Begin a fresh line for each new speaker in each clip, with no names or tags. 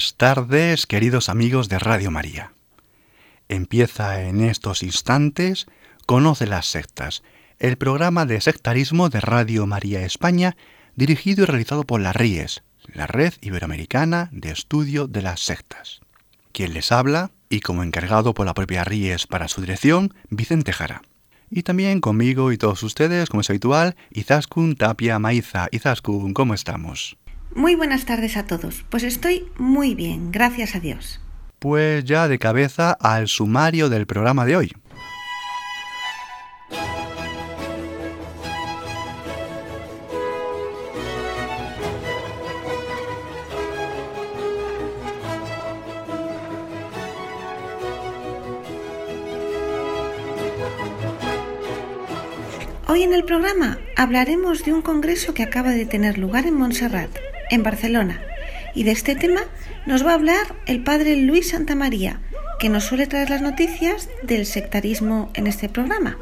Buenas tardes, queridos amigos de Radio María. Empieza en estos instantes Conoce las sectas, el programa de sectarismo de Radio María España, dirigido y realizado por la RIES, la Red Iberoamericana de Estudio de las Sectas. Quien les habla, y como encargado por la propia RIES para su dirección, Vicente Jara. Y también conmigo y todos ustedes, como es habitual, Izaskun Tapia Maiza. Izaskun, ¿cómo estamos?
Muy buenas tardes a todos. Pues estoy muy bien, gracias a Dios.
Pues ya de cabeza al sumario del programa de hoy.
Hoy en el programa hablaremos de un congreso que acaba de tener lugar en Montserrat, en Barcelona. Y de este tema nos va a hablar el padre Luis Santamaría, que nos suele traer las noticias del sectarismo en este programa.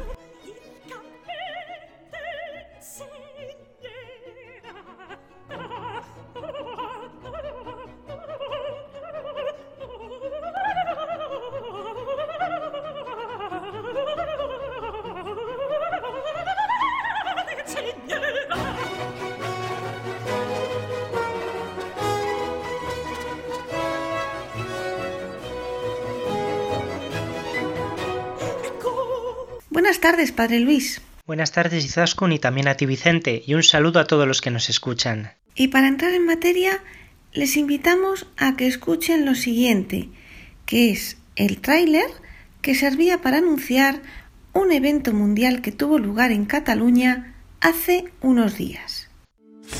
Tardes, Padre Luis.
Buenas tardes, Izaskun, y también a ti, Vicente, y un saludo a todos los que nos escuchan.
Y para entrar en materia, les invitamos a que escuchen lo siguiente, que es el tráiler que servía para anunciar un evento mundial que tuvo lugar en Cataluña hace unos días.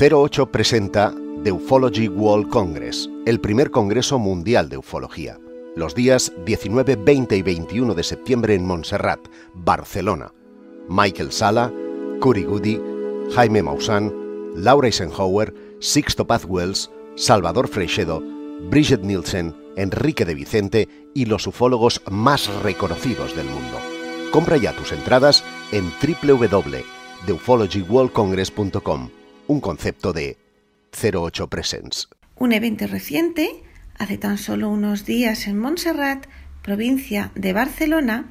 08 presenta The Ufology World Congress, el primer congreso mundial de ufología los días 19, 20 y 21 de septiembre en Montserrat, Barcelona. Michael Sala, Curi Goody, Jaime Maussan, Laura Eisenhower, Sixto Paz Wells, Salvador Freixedo, Bridget Nielsen, Enrique de Vicente y los ufólogos más reconocidos del mundo. Compra ya tus entradas en www.theufologyworldcongress.com, un concepto de 08 Presents.
Un evento reciente hace tan solo unos días en Montserrat, provincia de Barcelona,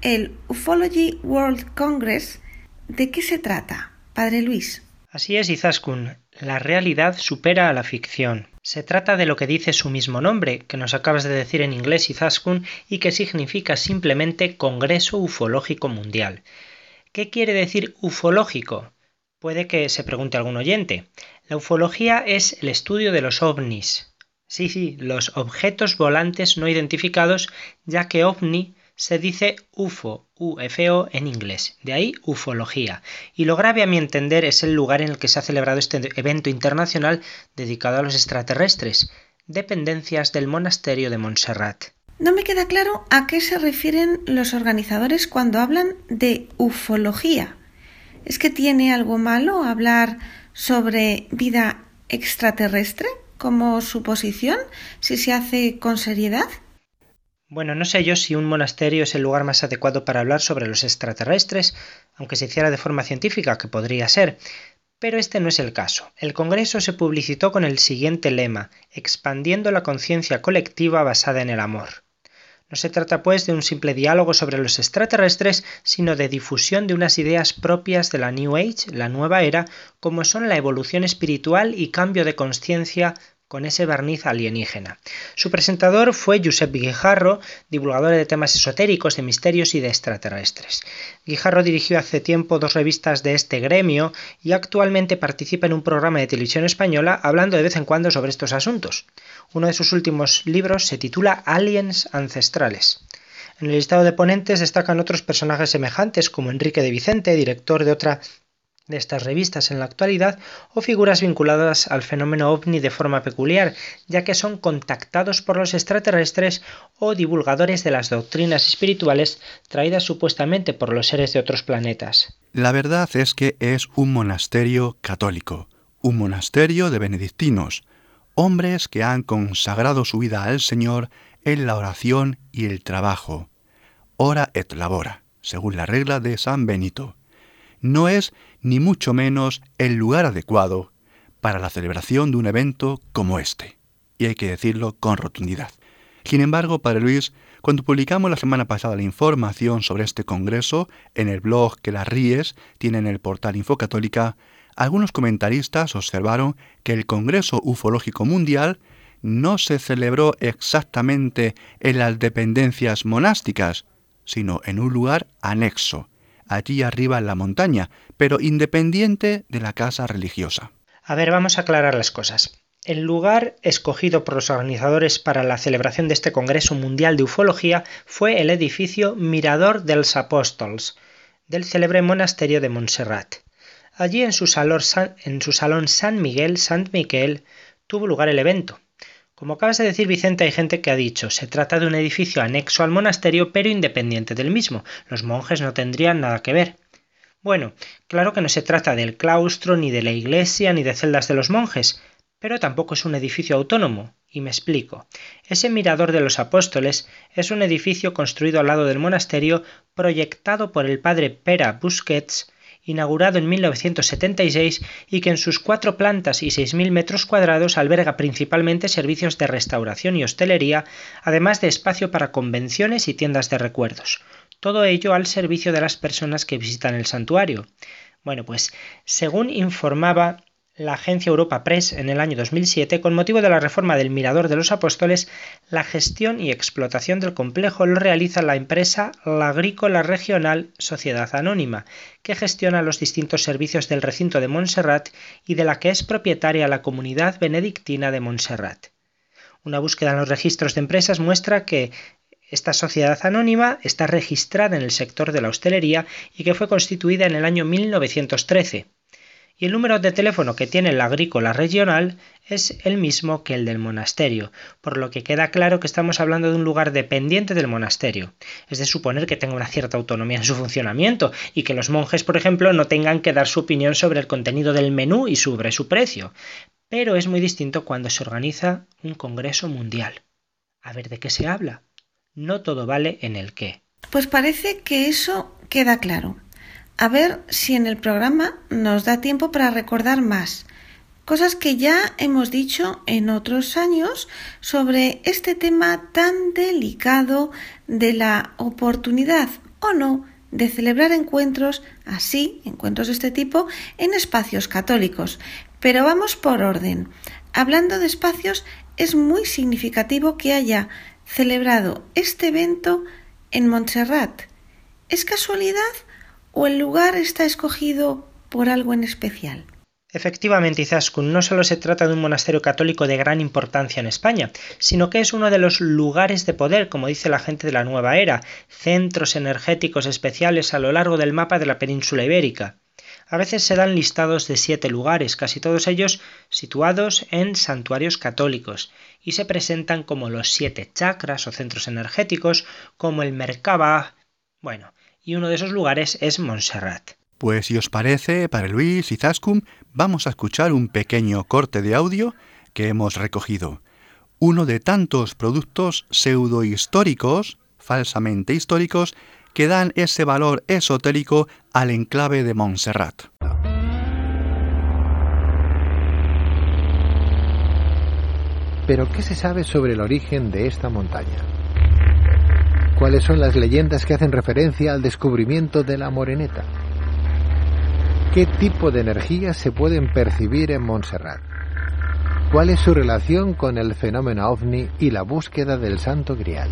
el Ufology World Congress. ¿De qué se trata, Padre Luis?
Así es, Izaskun. La realidad supera a la ficción. Se trata de lo que dice su mismo nombre, que nos acabas de decir en inglés, Izaskun, y que significa simplemente Congreso Ufológico Mundial. ¿Qué quiere decir ufológico? Puede que se pregunte algún oyente. La ufología es el estudio de los ovnis, Sí, sí, los objetos volantes no identificados, ya que ovni se dice UFO, UFO en inglés, de ahí ufología. Y lo grave a mi entender es el lugar en el que se ha celebrado este evento internacional dedicado a los extraterrestres, dependencias del monasterio de Montserrat.
No me queda claro a qué se refieren los organizadores cuando hablan de ufología. ¿Es que tiene algo malo hablar sobre vida extraterrestre? Como suposición si se hace con seriedad?
Bueno, no sé yo si un monasterio es el lugar más adecuado para hablar sobre los extraterrestres, aunque se hiciera de forma científica, que podría ser. Pero este no es el caso. El Congreso se publicitó con el siguiente lema, expandiendo la conciencia colectiva basada en el amor. No se trata, pues, de un simple diálogo sobre los extraterrestres, sino de difusión de unas ideas propias de la New Age, la nueva era, como son la evolución espiritual y cambio de conciencia con ese barniz alienígena. Su presentador fue Josep Guijarro, divulgador de temas esotéricos, de misterios y de extraterrestres. Guijarro dirigió hace tiempo dos revistas de este gremio y actualmente participa en un programa de televisión española hablando de vez en cuando sobre estos asuntos. Uno de sus últimos libros se titula Aliens Ancestrales. En el listado de ponentes destacan otros personajes semejantes como Enrique de Vicente, director de otra de estas revistas en la actualidad o figuras vinculadas al fenómeno ovni de forma peculiar, ya que son contactados por los extraterrestres o divulgadores de las doctrinas espirituales traídas supuestamente por los seres de otros planetas.
La verdad es que es un monasterio católico, un monasterio de benedictinos, hombres que han consagrado su vida al Señor en la oración y el trabajo. Ora et labora, según la regla de San Benito. No es ni mucho menos el lugar adecuado para la celebración de un evento como este. Y hay que decirlo con rotundidad. Sin embargo, Padre Luis, cuando publicamos la semana pasada la información sobre este congreso en el blog que las Ríes tiene en el portal Infocatólica, algunos comentaristas observaron que el Congreso Ufológico Mundial no se celebró exactamente en las dependencias monásticas, sino en un lugar anexo, allí arriba en la montaña, pero independiente de la casa religiosa.
A ver, vamos a aclarar las cosas. El lugar escogido por los organizadores para la celebración de este Congreso Mundial de Ufología fue el edificio Mirador dels Apóstols, del célebre monasterio de Montserrat. Allí en su, salón, en su salón San Miguel, Miquel, tuvo lugar el evento. Como acabas de decir, Vicente, hay gente que ha dicho, se trata de un edificio anexo al monasterio pero independiente del mismo. Los monjes no tendrían nada que ver. Bueno, claro que no se trata del claustro, ni de la iglesia, ni de celdas de los monjes, pero tampoco es un edificio autónomo. Y me explico. Ese mirador de los apóstoles es un edificio construido al lado del monasterio, proyectado por el padre Pera Busquets, inaugurado en 1976 y que en sus cuatro plantas y 6.000 metros cuadrados alberga principalmente servicios de restauración y hostelería, además de espacio para convenciones y tiendas de recuerdos. Todo ello al servicio de las personas que visitan el santuario. Bueno, pues según informaba la agencia Europa Press en el año 2007, con motivo de la reforma del Mirador de los Apóstoles, la gestión y explotación del complejo lo realiza la empresa La Agrícola Regional Sociedad Anónima, que gestiona los distintos servicios del recinto de Montserrat y de la que es propietaria la comunidad benedictina de Montserrat. Una búsqueda en los registros de empresas muestra que esta sociedad anónima está registrada en el sector de la hostelería y que fue constituida en el año 1913 y el número de teléfono que tiene la agrícola regional es el mismo que el del monasterio, por lo que queda claro que estamos hablando de un lugar dependiente del monasterio. Es de suponer que tenga una cierta autonomía en su funcionamiento y que los monjes, por ejemplo, no tengan que dar su opinión sobre el contenido del menú y sobre su precio. Pero es muy distinto cuando se organiza un congreso mundial. A ver de qué se habla. No todo vale en el qué.
Pues parece que eso queda claro. A ver si en el programa nos da tiempo para recordar más cosas que ya hemos dicho en otros años sobre este tema tan delicado de la oportunidad o no de celebrar encuentros así, encuentros de este tipo, en espacios católicos. Pero vamos por orden. Hablando de espacios, es muy significativo que haya celebrado este evento en Montserrat. ¿Es casualidad o el lugar está escogido por algo en especial?
Efectivamente, Izaskun, no solo se trata de un monasterio católico de gran importancia en España, sino que es uno de los lugares de poder, como dice la gente de la nueva era, centros energéticos especiales a lo largo del mapa de la península ibérica. A veces se dan listados de siete lugares, casi todos ellos situados en santuarios católicos, y se presentan como los siete chakras o centros energéticos, como el Merkaba. Bueno, y uno de esos lugares es Montserrat.
Pues si os parece, para Luis y Zascum, vamos a escuchar un pequeño corte de audio que hemos recogido. Uno de tantos productos pseudohistóricos, falsamente históricos, que dan ese valor esotérico al enclave de Montserrat.
Pero ¿qué se sabe sobre el origen de esta montaña? ¿Cuáles son las leyendas que hacen referencia al descubrimiento de la moreneta? ¿Qué tipo de energías se pueden percibir en Montserrat? ¿Cuál es su relación con el fenómeno ovni y la búsqueda del santo grial?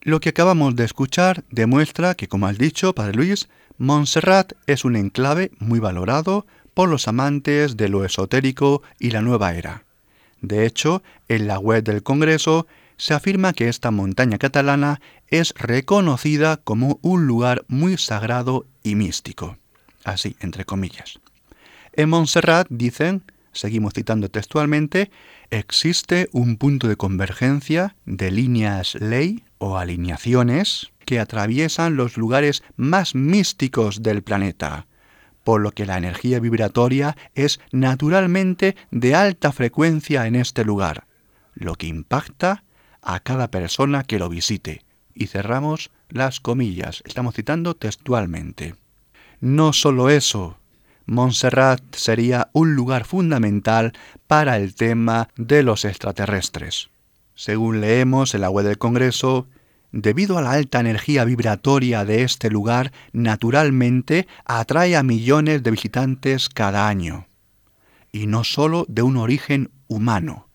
Lo que acabamos de escuchar demuestra que, como has dicho, Padre Luis, Montserrat es un enclave muy valorado por los amantes de lo esotérico y la nueva era. De hecho, en la web del Congreso se afirma que esta montaña catalana es reconocida como un lugar muy sagrado y místico. Así, entre comillas. En Montserrat dicen, seguimos citando textualmente, existe un punto de convergencia de líneas ley o alineaciones que atraviesan los lugares más místicos del planeta, por lo que la energía vibratoria es naturalmente de alta frecuencia en este lugar, lo que impacta a cada persona que lo visite. Y cerramos las comillas, estamos citando textualmente. No solo eso, Montserrat sería un lugar fundamental para el tema de los extraterrestres. Según leemos en la web del Congreso, debido a la alta energía vibratoria de este lugar, naturalmente atrae a millones de visitantes cada año. Y no solo de un origen humano.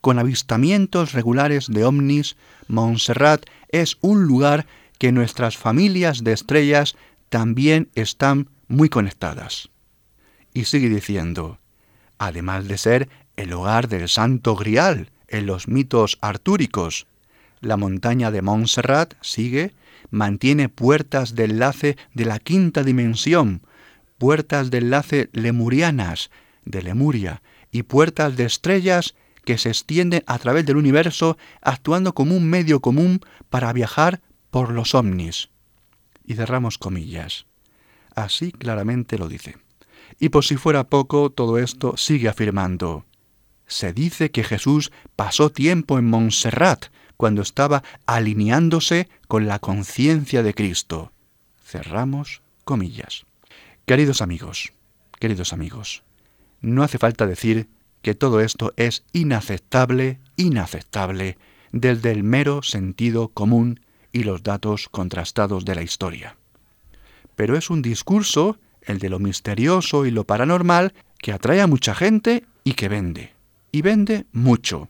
Con avistamientos regulares de ovnis, Montserrat es un lugar que nuestras familias de estrellas también están muy conectadas. Y sigue diciendo, además de ser el hogar del Santo Grial en los mitos artúricos, la montaña de Montserrat, sigue, mantiene puertas de enlace de la quinta dimensión, puertas de enlace lemurianas de Lemuria y puertas de estrellas que se extienden a través del universo actuando como un medio común para viajar por los ovnis. Y cerramos comillas. Así claramente lo dice. Y por si fuera poco, todo esto sigue afirmando. Se dice que Jesús pasó tiempo en Montserrat, cuando estaba alineándose con la conciencia de Cristo. Cerramos comillas. Queridos amigos, queridos amigos, no hace falta decir que todo esto es inaceptable, inaceptable, desde el mero sentido común y los datos contrastados de la historia. Pero es un discurso, el de lo misterioso y lo paranormal, que atrae a mucha gente y que vende. Y vende mucho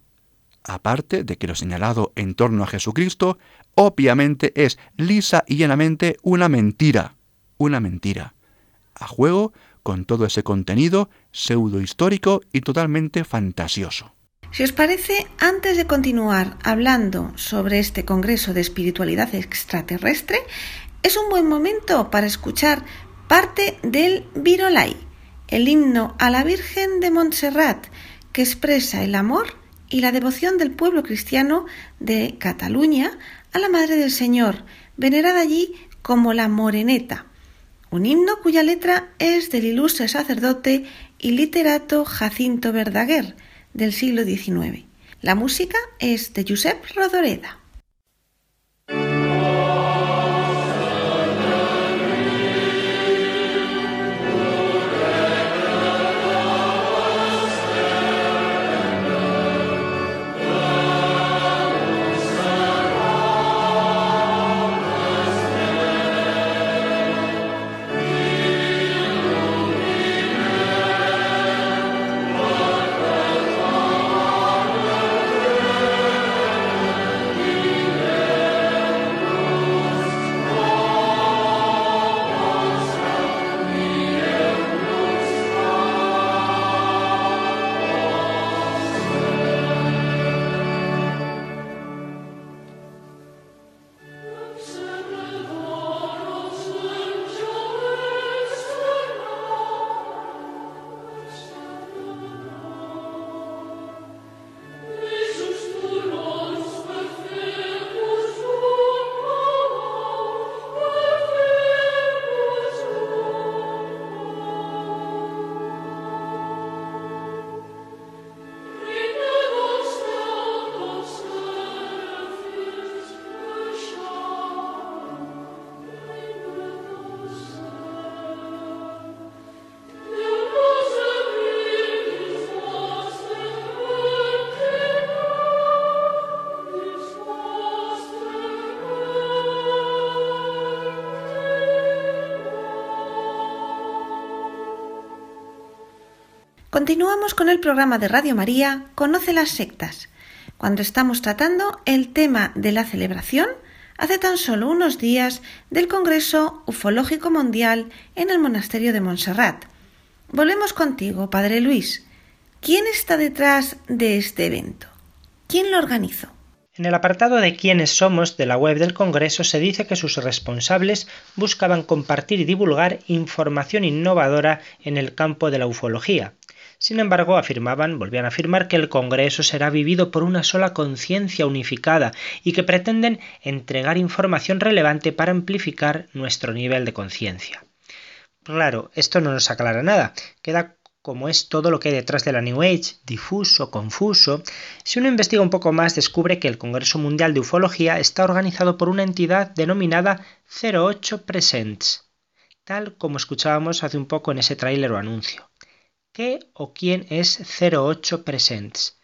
aparte de que lo señalado en torno a Jesucristo, obviamente es lisa y llanamente una mentira, una mentira, a juego con todo ese contenido pseudo histórico y totalmente fantasioso.
Si os parece, antes de continuar hablando sobre este Congreso de Espiritualidad Extraterrestre, es un buen momento para escuchar parte del Virolai, el himno a la Virgen de Montserrat, que expresa el amor y la devoción del pueblo cristiano de Cataluña a la Madre del Señor, venerada allí como la Moreneta, un himno cuya letra es del ilustre sacerdote y literato Jacinto Verdaguer del siglo XIX. La música es de Josep Rodoreda. Continuamos con el programa de Radio María Conoce las sectas, cuando estamos tratando el tema de la celebración hace tan solo unos días del Congreso Ufológico Mundial en el Monasterio de Montserrat. Volvemos contigo, Padre Luis. ¿Quién está detrás de este evento? ¿Quién lo organizó?
En el apartado de quiénes somos de la web del Congreso se dice que sus responsables buscaban compartir y divulgar información innovadora en el campo de la ufología. Sin embargo, afirmaban, volvían a afirmar que el Congreso será vivido por una sola conciencia unificada y que pretenden entregar información relevante para amplificar nuestro nivel de conciencia. Claro, esto no nos aclara nada. Queda como es todo lo que hay detrás de la New Age, difuso, confuso, si uno investiga un poco más descubre que el Congreso Mundial de Ufología está organizado por una entidad denominada 08 Presents, tal como escuchábamos hace un poco en ese tráiler o anuncio. ¿Qué o quién es 08 Presents?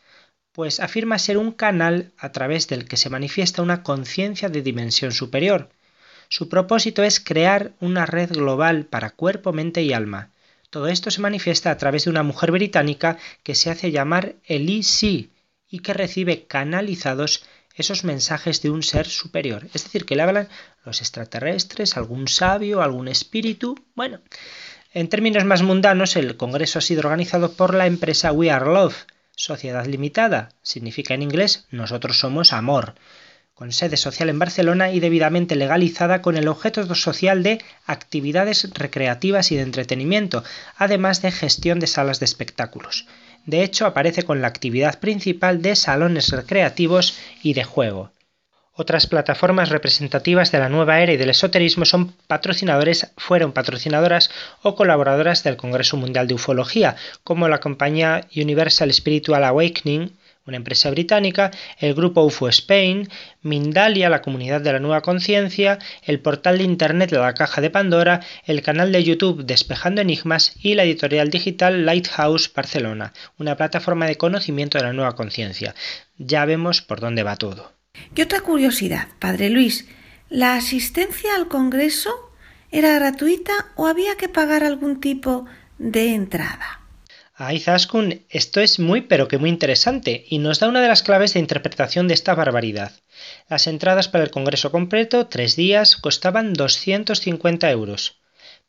Pues afirma ser un canal a través del que se manifiesta una conciencia de dimensión superior. Su propósito es crear una red global para cuerpo, mente y alma, todo esto se manifiesta a través de una mujer británica que se hace llamar Elise y que recibe canalizados esos mensajes de un ser superior. Es decir, que le hablan los extraterrestres, algún sabio, algún espíritu. Bueno, en términos más mundanos, el Congreso ha sido organizado por la empresa We Are Love, Sociedad Limitada. Significa en inglés nosotros somos amor con sede social en Barcelona y debidamente legalizada con el objeto social de actividades recreativas y de entretenimiento, además de gestión de salas de espectáculos. De hecho, aparece con la actividad principal de salones recreativos y de juego. Otras plataformas representativas de la nueva era y del esoterismo son patrocinadores, fueron patrocinadoras o colaboradoras del Congreso Mundial de Ufología, como la compañía Universal Spiritual Awakening, una empresa británica, el grupo UFO Spain, Mindalia, la comunidad de la nueva conciencia, el portal de internet la caja de Pandora, el canal de YouTube Despejando Enigmas y la editorial digital Lighthouse Barcelona, una plataforma de conocimiento de la nueva conciencia. Ya vemos por dónde va todo.
Y otra curiosidad, Padre Luis, ¿la asistencia al Congreso era gratuita o había que pagar algún tipo de entrada?
Ay, Zaskun, esto es muy pero que muy interesante y nos da una de las claves de interpretación de esta barbaridad. Las entradas para el Congreso completo, tres días, costaban 250 euros.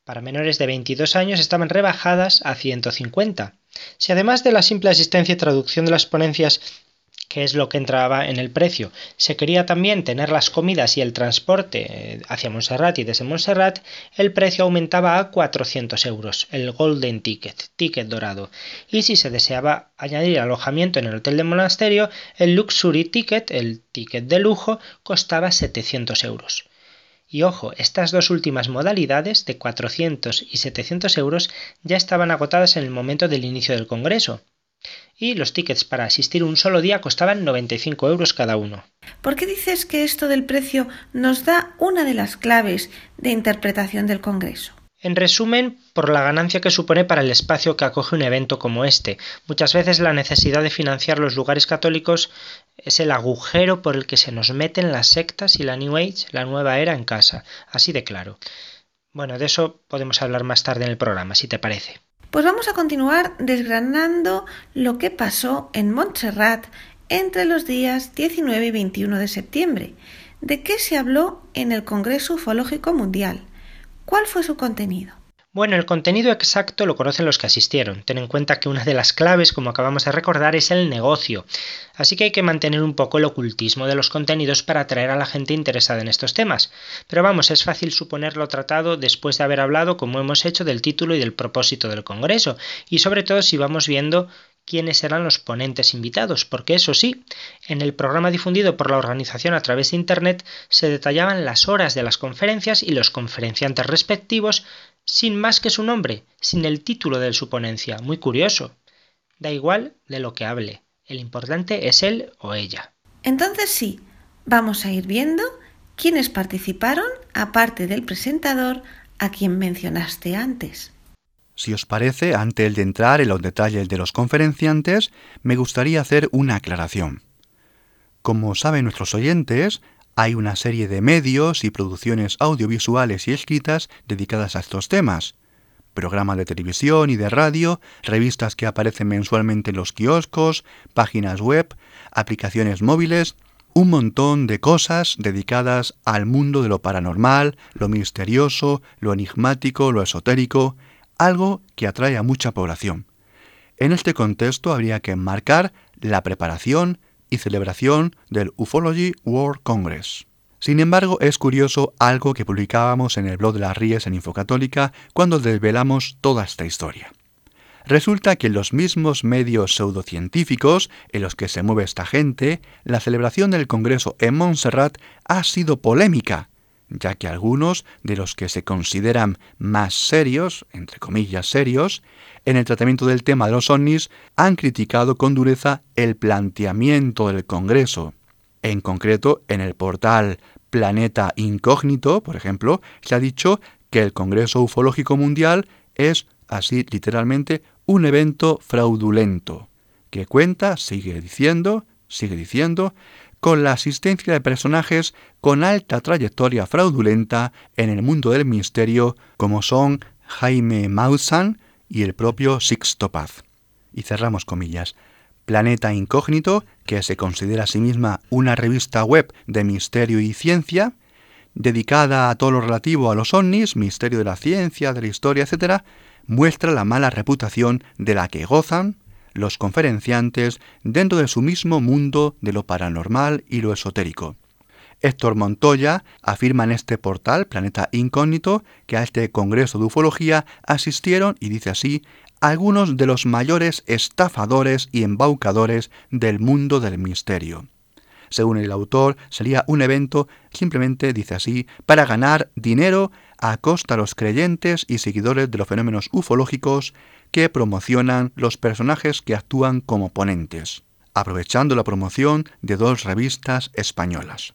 Para menores de 22 años estaban rebajadas a 150. Si además de la simple asistencia y traducción de las ponencias que es lo que entraba en el precio. Se quería también tener las comidas y el transporte eh, hacia Montserrat y desde Montserrat, el precio aumentaba a 400 euros, el Golden Ticket, ticket dorado. Y si se deseaba añadir alojamiento en el hotel del monasterio, el Luxury Ticket, el ticket de lujo, costaba 700 euros. Y ojo, estas dos últimas modalidades de 400 y 700 euros ya estaban agotadas en el momento del inicio del Congreso y los tickets para asistir un solo día costaban 95 euros cada uno.
¿Por qué dices que esto del precio nos da una de las claves de interpretación del Congreso?
En resumen, por la ganancia que supone para el espacio que acoge un evento como este. Muchas veces la necesidad de financiar los lugares católicos es el agujero por el que se nos meten las sectas y la New Age, la nueva era en casa. Así de claro. Bueno, de eso podemos hablar más tarde en el programa, si te parece.
Pues vamos a continuar desgranando lo que pasó en Montserrat entre los días 19 y 21 de septiembre. ¿De qué se habló en el Congreso Ufológico Mundial? ¿Cuál fue su contenido?
Bueno, el contenido exacto lo conocen los que asistieron. Ten en cuenta que una de las claves, como acabamos de recordar, es el negocio. Así que hay que mantener un poco el ocultismo de los contenidos para atraer a la gente interesada en estos temas. Pero vamos, es fácil suponerlo tratado después de haber hablado, como hemos hecho, del título y del propósito del Congreso, y sobre todo si vamos viendo quiénes eran los ponentes invitados, porque eso sí, en el programa difundido por la organización a través de Internet se detallaban las horas de las conferencias y los conferenciantes respectivos sin más que su nombre, sin el título de su ponencia. Muy curioso. Da igual de lo que hable. El importante es él o ella.
Entonces sí, vamos a ir viendo quiénes participaron, aparte del presentador, a quien mencionaste antes.
Si os parece, antes de entrar en los detalles de los conferenciantes, me gustaría hacer una aclaración. Como saben nuestros oyentes, hay una serie de medios y producciones audiovisuales y escritas dedicadas a estos temas. Programas de televisión y de radio, revistas que aparecen mensualmente en los kioscos, páginas web, aplicaciones móviles, un montón de cosas dedicadas al mundo de lo paranormal, lo misterioso, lo enigmático, lo esotérico, algo que atrae a mucha población. En este contexto habría que enmarcar la preparación y celebración del Ufology World Congress. Sin embargo, es curioso algo que publicábamos en el blog de las Ríes en Infocatólica cuando desvelamos toda esta historia. Resulta que en los mismos medios pseudocientíficos en los que se mueve esta gente, la celebración del Congreso en Montserrat ha sido polémica, ya que algunos de los que se consideran más serios, entre comillas serios, en el tratamiento del tema de los ovnis han criticado con dureza el planteamiento del Congreso. En concreto, en el portal Planeta Incógnito, por ejemplo, se ha dicho que el Congreso Ufológico Mundial es, así literalmente, un evento fraudulento, que cuenta, sigue diciendo, sigue diciendo, con la asistencia de personajes con alta trayectoria fraudulenta en el mundo del misterio, como son Jaime Maussan y el propio Sixto Paz. Y cerramos comillas. Planeta Incógnito, que se considera a sí misma una revista web de misterio y ciencia, dedicada a todo lo relativo a los ovnis, misterio de la ciencia, de la historia, etc., muestra la mala reputación de la que gozan los conferenciantes dentro de su mismo mundo de lo paranormal y lo esotérico. Héctor Montoya afirma en este portal, Planeta Incógnito, que a este Congreso de Ufología asistieron, y dice así, algunos de los mayores estafadores y embaucadores del mundo del misterio. Según el autor, sería un evento, simplemente dice así, para ganar dinero a costa de los creyentes y seguidores de los fenómenos ufológicos que promocionan los personajes que actúan como ponentes, aprovechando la promoción de dos revistas españolas.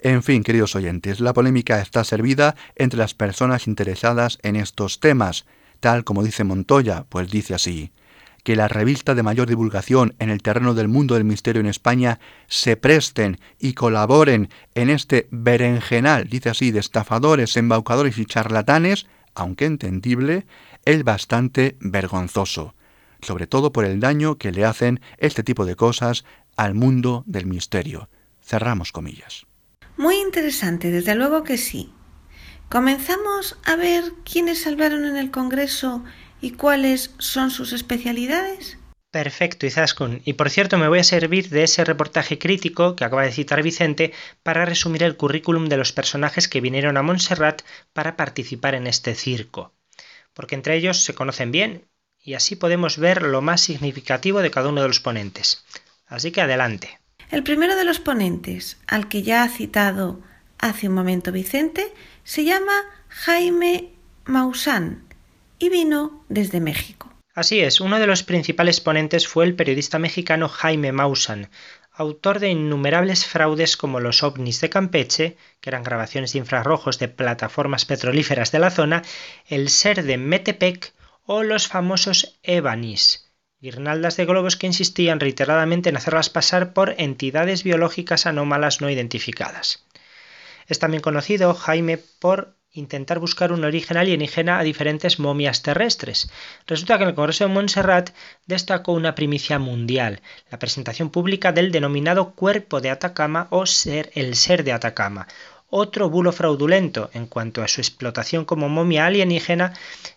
En fin, queridos oyentes, la polémica está servida entre las personas interesadas en estos temas, tal como dice Montoya, pues dice así que las revistas de mayor divulgación en el terreno del mundo del misterio en España se presten y colaboren en este berenjenal, dice así, de estafadores, embaucadores y charlatanes, aunque entendible, es bastante vergonzoso, sobre todo por el daño que le hacen este tipo de cosas al mundo del misterio. Cerramos comillas.
Muy interesante, desde luego que sí. Comenzamos a ver quiénes salvaron en el Congreso ¿Y cuáles son sus especialidades?
Perfecto, Izaskun. Y por cierto, me voy a servir de ese reportaje crítico que acaba de citar Vicente para resumir el currículum de los personajes que vinieron a Montserrat para participar en este circo. Porque entre ellos se conocen bien y así podemos ver lo más significativo de cada uno de los ponentes. Así que adelante.
El primero de los ponentes, al que ya ha citado hace un momento Vicente, se llama Jaime Maussan y vino desde México.
Así es, uno de los principales ponentes fue el periodista mexicano Jaime Maussan, autor de innumerables fraudes como los ovnis de Campeche, que eran grabaciones de infrarrojos de plataformas petrolíferas de la zona, el ser de Metepec o los famosos Evanis, guirnaldas de globos que insistían reiteradamente en hacerlas pasar por entidades biológicas anómalas no identificadas. Es también conocido Jaime por intentar buscar un origen alienígena a diferentes momias terrestres. Resulta que en el Congreso de Montserrat destacó una primicia mundial, la presentación pública del denominado cuerpo de Atacama o ser el ser de Atacama, otro bulo fraudulento en cuanto a su explotación como momia alienígena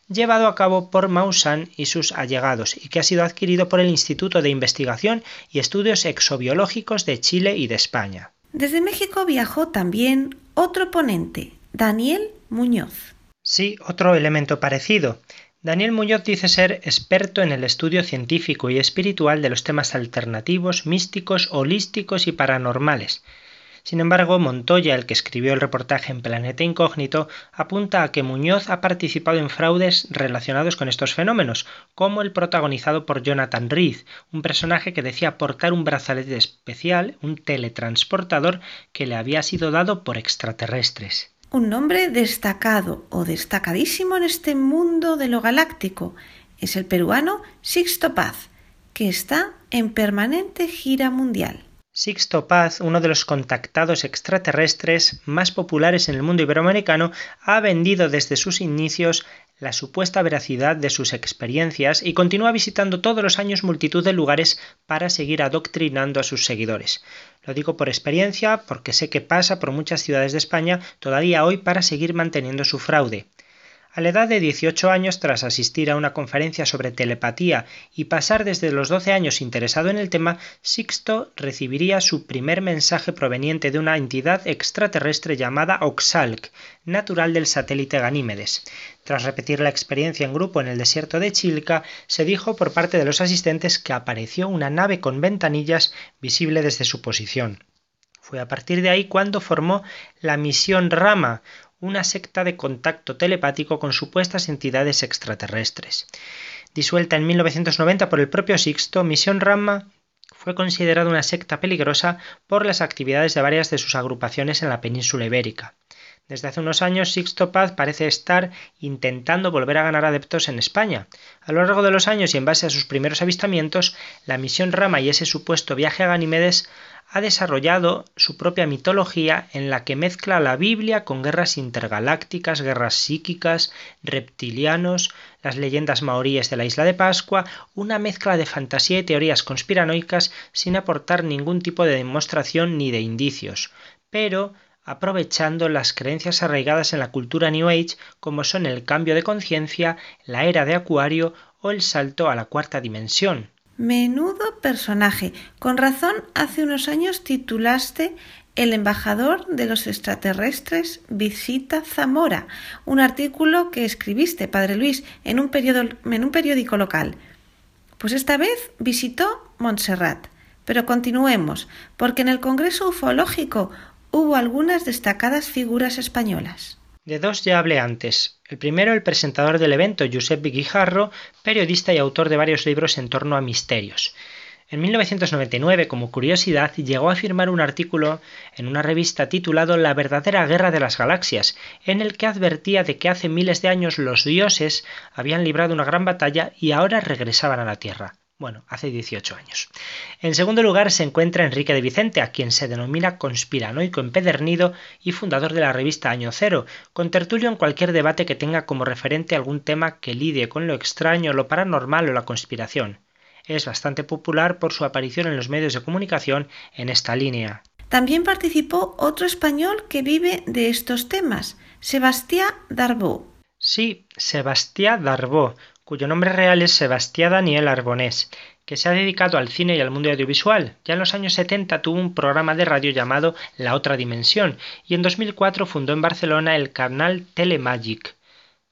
llevado a cabo por Maussan y sus allegados y que ha sido adquirido por el Instituto de Investigación y Estudios Exobiológicos de Chile y de España.
Desde México viajó también otro ponente, Daniel Muñoz.
Sí, otro elemento parecido. Daniel Muñoz dice ser experto en el estudio científico y espiritual de los temas alternativos, místicos, holísticos y paranormales. Sin embargo, Montoya, el que escribió el reportaje en Planeta Incógnito, apunta a que Muñoz ha participado en fraudes relacionados con estos fenómenos, como el protagonizado por Jonathan Reed, un personaje que decía portar un brazalete especial, un teletransportador, que le había sido dado por extraterrestres
un nombre destacado o destacadísimo en este mundo de lo galáctico. Es el peruano Sixto Paz, que está en permanente gira mundial.
Sixto Paz, uno de los contactados extraterrestres más populares en el mundo iberoamericano, ha vendido desde sus inicios la supuesta veracidad de sus experiencias y continúa visitando todos los años multitud de lugares para seguir adoctrinando a sus seguidores. Lo digo por experiencia, porque sé que pasa por muchas ciudades de España todavía hoy para seguir manteniendo su fraude. A la edad de 18 años, tras asistir a una conferencia sobre telepatía y pasar desde los 12 años interesado en el tema, Sixto recibiría su primer mensaje proveniente de una entidad extraterrestre llamada Oxalc, natural del satélite Ganímedes. Tras repetir la experiencia en grupo en el desierto de Chilca, se dijo por parte de los asistentes que apareció una nave con ventanillas visible desde su posición. Fue a partir de ahí cuando formó la misión Rama, una secta de contacto telepático con supuestas entidades extraterrestres. Disuelta en 1990 por el propio Sixto, Misión Rama fue considerada una secta peligrosa por las actividades de varias de sus agrupaciones en la península ibérica. Desde hace unos años, Sixto Paz parece estar intentando volver a ganar adeptos en España. A lo largo de los años y en base a sus primeros avistamientos, la misión Rama y ese supuesto viaje a Ganímedes ha desarrollado su propia mitología en la que mezcla la Biblia con guerras intergalácticas, guerras psíquicas, reptilianos, las leyendas maoríes de la isla de Pascua, una mezcla de fantasía y teorías conspiranoicas sin aportar ningún tipo de demostración ni de indicios, pero aprovechando las creencias arraigadas en la cultura New Age como son el cambio de conciencia, la era de Acuario o el salto a la cuarta dimensión.
Menudo personaje. Con razón, hace unos años titulaste El embajador de los extraterrestres visita Zamora, un artículo que escribiste, Padre Luis, en un, en un periódico local. Pues esta vez visitó Montserrat. Pero continuemos, porque en el Congreso Ufológico hubo algunas destacadas figuras españolas.
De dos ya hablé antes. El primero, el presentador del evento, Josep Guijarro, periodista y autor de varios libros en torno a misterios. En 1999, como curiosidad, llegó a firmar un artículo en una revista titulado La verdadera guerra de las galaxias, en el que advertía de que hace miles de años los dioses habían librado una gran batalla y ahora regresaban a la Tierra. Bueno, hace 18 años. En segundo lugar se encuentra Enrique de Vicente, a quien se denomina conspiranoico empedernido y fundador de la revista Año Cero, con tertulio en cualquier debate que tenga como referente algún tema que lidie con lo extraño, lo paranormal o la conspiración. Es bastante popular por su aparición en los medios de comunicación en esta línea.
También participó otro español que vive de estos temas, Sebastián Darbó.
Sí, Sebastián Darbó, cuyo nombre real es Sebastián Daniel Arbonés, que se ha dedicado al cine y al mundo audiovisual. Ya en los años 70 tuvo un programa de radio llamado La Otra Dimensión y en 2004 fundó en Barcelona el canal Telemagic.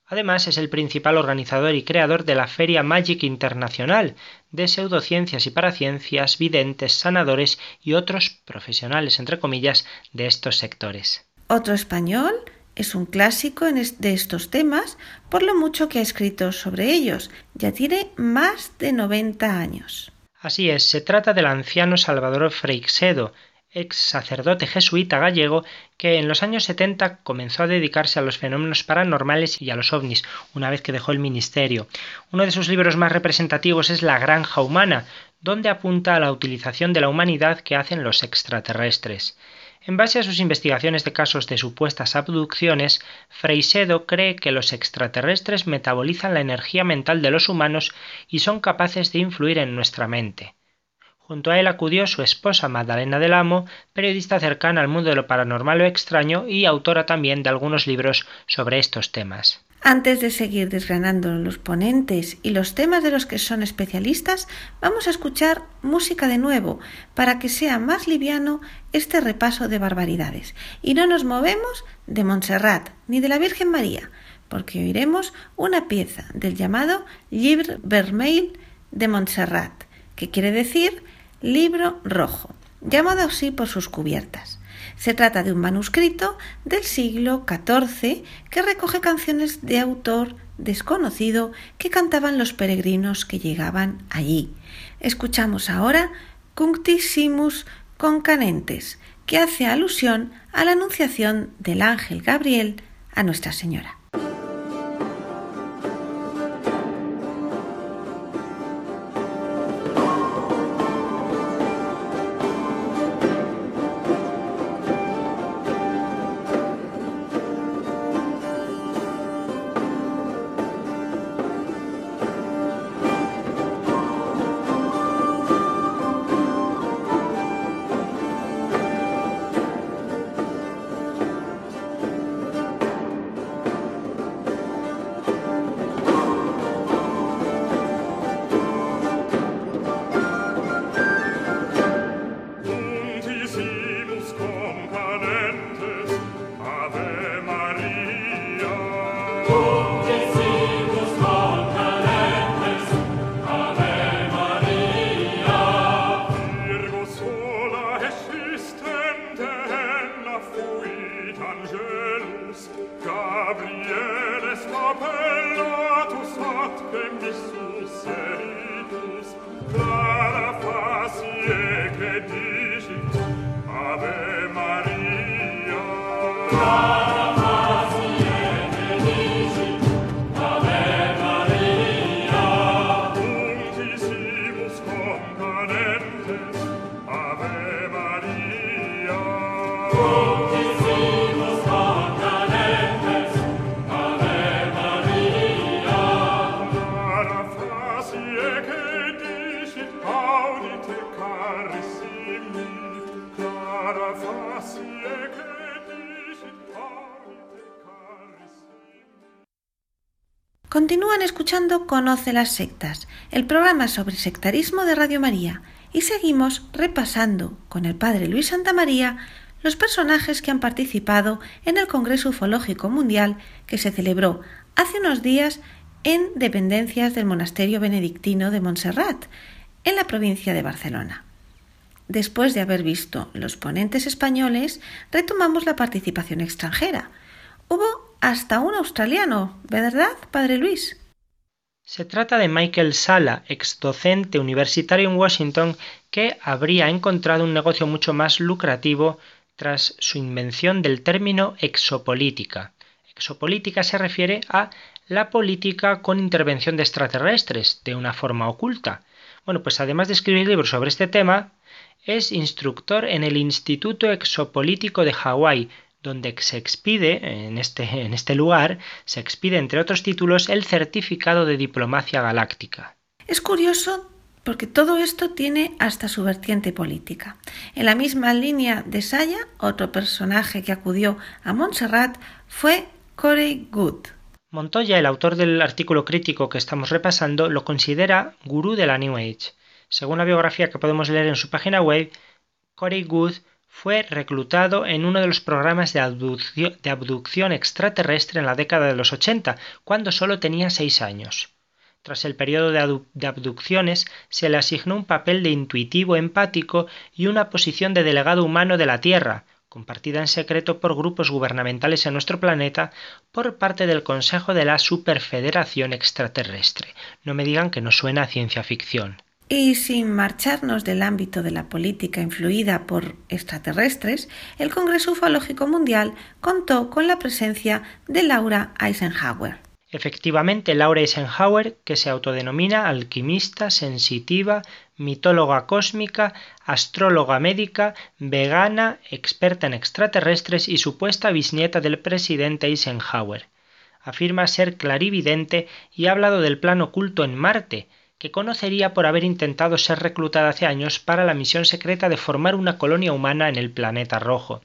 Además, es el principal organizador y creador de la Feria Magic Internacional, de pseudociencias y paraciencias, videntes, sanadores y otros profesionales, entre comillas, de estos sectores.
Otro español es un clásico de estos temas por lo mucho que ha escrito sobre ellos. Ya tiene más de 90 años.
Así es, se trata del anciano Salvador Freixedo, ex sacerdote jesuita gallego que en los años 70 comenzó a dedicarse a los fenómenos paranormales y a los ovnis, una vez que dejó el ministerio. Uno de sus libros más representativos es La Granja Humana, donde apunta a la utilización de la humanidad que hacen los extraterrestres. En base a sus investigaciones de casos de supuestas abducciones, Freixedo cree que los extraterrestres metabolizan la energía mental de los humanos y son capaces de influir en nuestra mente. Junto a él acudió su esposa Magdalena del Amo, periodista cercana al mundo de lo paranormal o extraño y autora también de algunos libros sobre estos temas.
Antes de seguir desgranando los ponentes y los temas de los que son especialistas, vamos a escuchar música de nuevo para que sea más liviano este repaso de barbaridades. Y no nos movemos de Montserrat ni de la Virgen María, porque oiremos una pieza del llamado Libre Vermeil de Montserrat, que quiere decir libro rojo, llamado así por sus cubiertas. Se trata de un manuscrito del siglo XIV que recoge canciones de autor desconocido que cantaban los peregrinos que llegaban allí. Escuchamos ahora Cunctissimus Concanentes, que hace alusión a la anunciación del ángel Gabriel a Nuestra Señora. Escuchando Conoce las sectas, el programa sobre sectarismo de Radio María, y seguimos repasando con el padre Luis Santa María los personajes que han participado en el Congreso Ufológico Mundial que se celebró hace unos días en dependencias del Monasterio Benedictino de Montserrat, en la provincia de Barcelona. Después de haber visto los ponentes españoles, retomamos la participación extranjera. Hubo hasta un australiano, ¿verdad, padre Luis?
Se trata de Michael Sala, ex docente universitario en Washington, que habría encontrado un negocio mucho más lucrativo tras su invención del término exopolítica. Exopolítica se refiere a la política con intervención de extraterrestres, de una forma oculta. Bueno, pues además de escribir libros sobre este tema, es instructor en el Instituto Exopolítico de Hawái, donde se expide, en este, en este lugar, se expide, entre otros títulos, el certificado de diplomacia galáctica.
Es curioso porque todo esto tiene hasta su vertiente política. En la misma línea de Saya, otro personaje que acudió a Montserrat fue Corey Good.
Montoya, el autor del artículo crítico que estamos repasando, lo considera gurú de la New Age. Según la biografía que podemos leer en su página web, Corey Good fue reclutado en uno de los programas de abducción, extraterrestre en la década de los 80, cuando solo tenía seis años. Tras el periodo de, abducciones, se le asignó un papel de intuitivo empático y una posición de delegado humano de la Tierra, compartida en secreto por grupos gubernamentales en nuestro planeta por parte del Consejo de la Superfederación Extraterrestre. No me digan que no suena a ciencia ficción.
Y sin marcharnos del ámbito de la política influida por extraterrestres, el Congreso Ufológico Mundial contó con la presencia de Laura Eisenhower.
Efectivamente, Laura Eisenhower, que se autodenomina alquimista, sensitiva, mitóloga cósmica, astróloga médica, vegana, experta en extraterrestres y supuesta bisnieta del presidente Eisenhower. Afirma ser clarividente y ha hablado del plan oculto en Marte, que conocería por haber intentado ser reclutada hace años para la misión secreta de formar una colonia humana en el planeta rojo.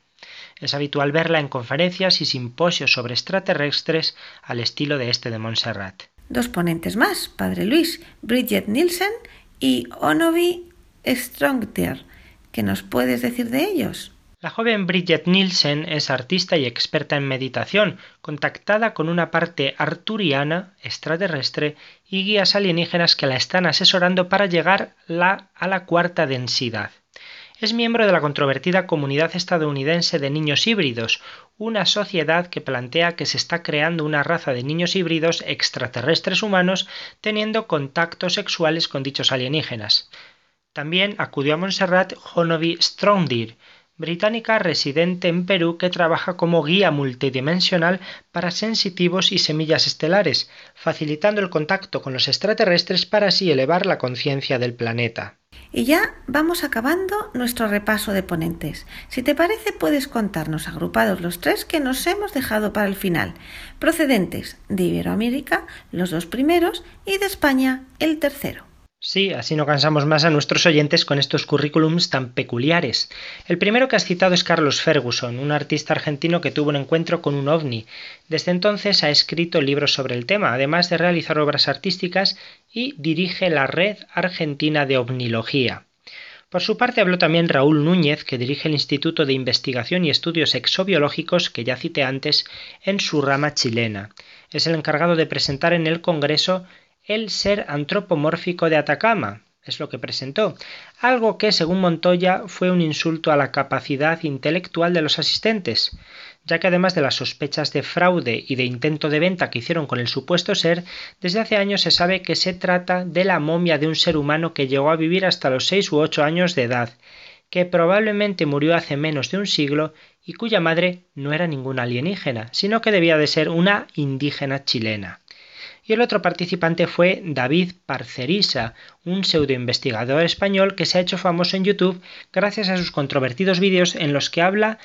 Es habitual verla en conferencias y simposios sobre extraterrestres al estilo de este de Montserrat.
Dos ponentes más, Padre Luis, Bridget Nielsen y Onovi Strongtier. ¿Qué nos puedes decir de ellos?
La joven Bridget Nielsen es artista y experta en meditación, contactada con una parte arturiana, extraterrestre, y guías alienígenas que la están asesorando para llegar a la cuarta densidad. Es miembro de la controvertida comunidad estadounidense de niños híbridos, una sociedad que plantea que se está creando una raza de niños híbridos extraterrestres humanos teniendo contactos sexuales con dichos alienígenas. También acudió a Montserrat Honovi Strongdir, británica residente en Perú que trabaja como guía multidimensional para sensitivos y semillas estelares, facilitando el contacto con los extraterrestres para así elevar la conciencia del planeta.
Y ya vamos acabando nuestro repaso de ponentes. Si te parece, puedes contarnos agrupados los tres que nos hemos dejado para el final, procedentes de Iberoamérica, los dos primeros, y de España, el tercero.
Sí, así no cansamos más a nuestros oyentes con estos currículums tan peculiares. El primero que has citado es Carlos Ferguson, un artista argentino que tuvo un encuentro con un ovni. Desde entonces ha escrito libros sobre el tema, además de realizar obras artísticas y dirige la Red Argentina de Ovnilogía. Por su parte habló también Raúl Núñez, que dirige el Instituto de Investigación y Estudios Exobiológicos que ya cité antes en su rama chilena. Es el encargado de presentar en el Congreso el ser antropomórfico de Atacama, es lo que presentó, algo que, según Montoya, fue un insulto a la capacidad intelectual de los asistentes, ya que además de las sospechas de fraude y de intento de venta que hicieron con el supuesto ser, desde hace años se sabe que se trata de la momia de un ser humano que llegó a vivir hasta los seis u ocho años de edad, que probablemente murió hace menos de un siglo y cuya madre no era ninguna alienígena, sino que debía de ser una indígena chilena. Y el otro participante fue David Parcerisa, un pseudoinvestigador español que se ha hecho famoso en YouTube gracias a sus controvertidos vídeos en los que habla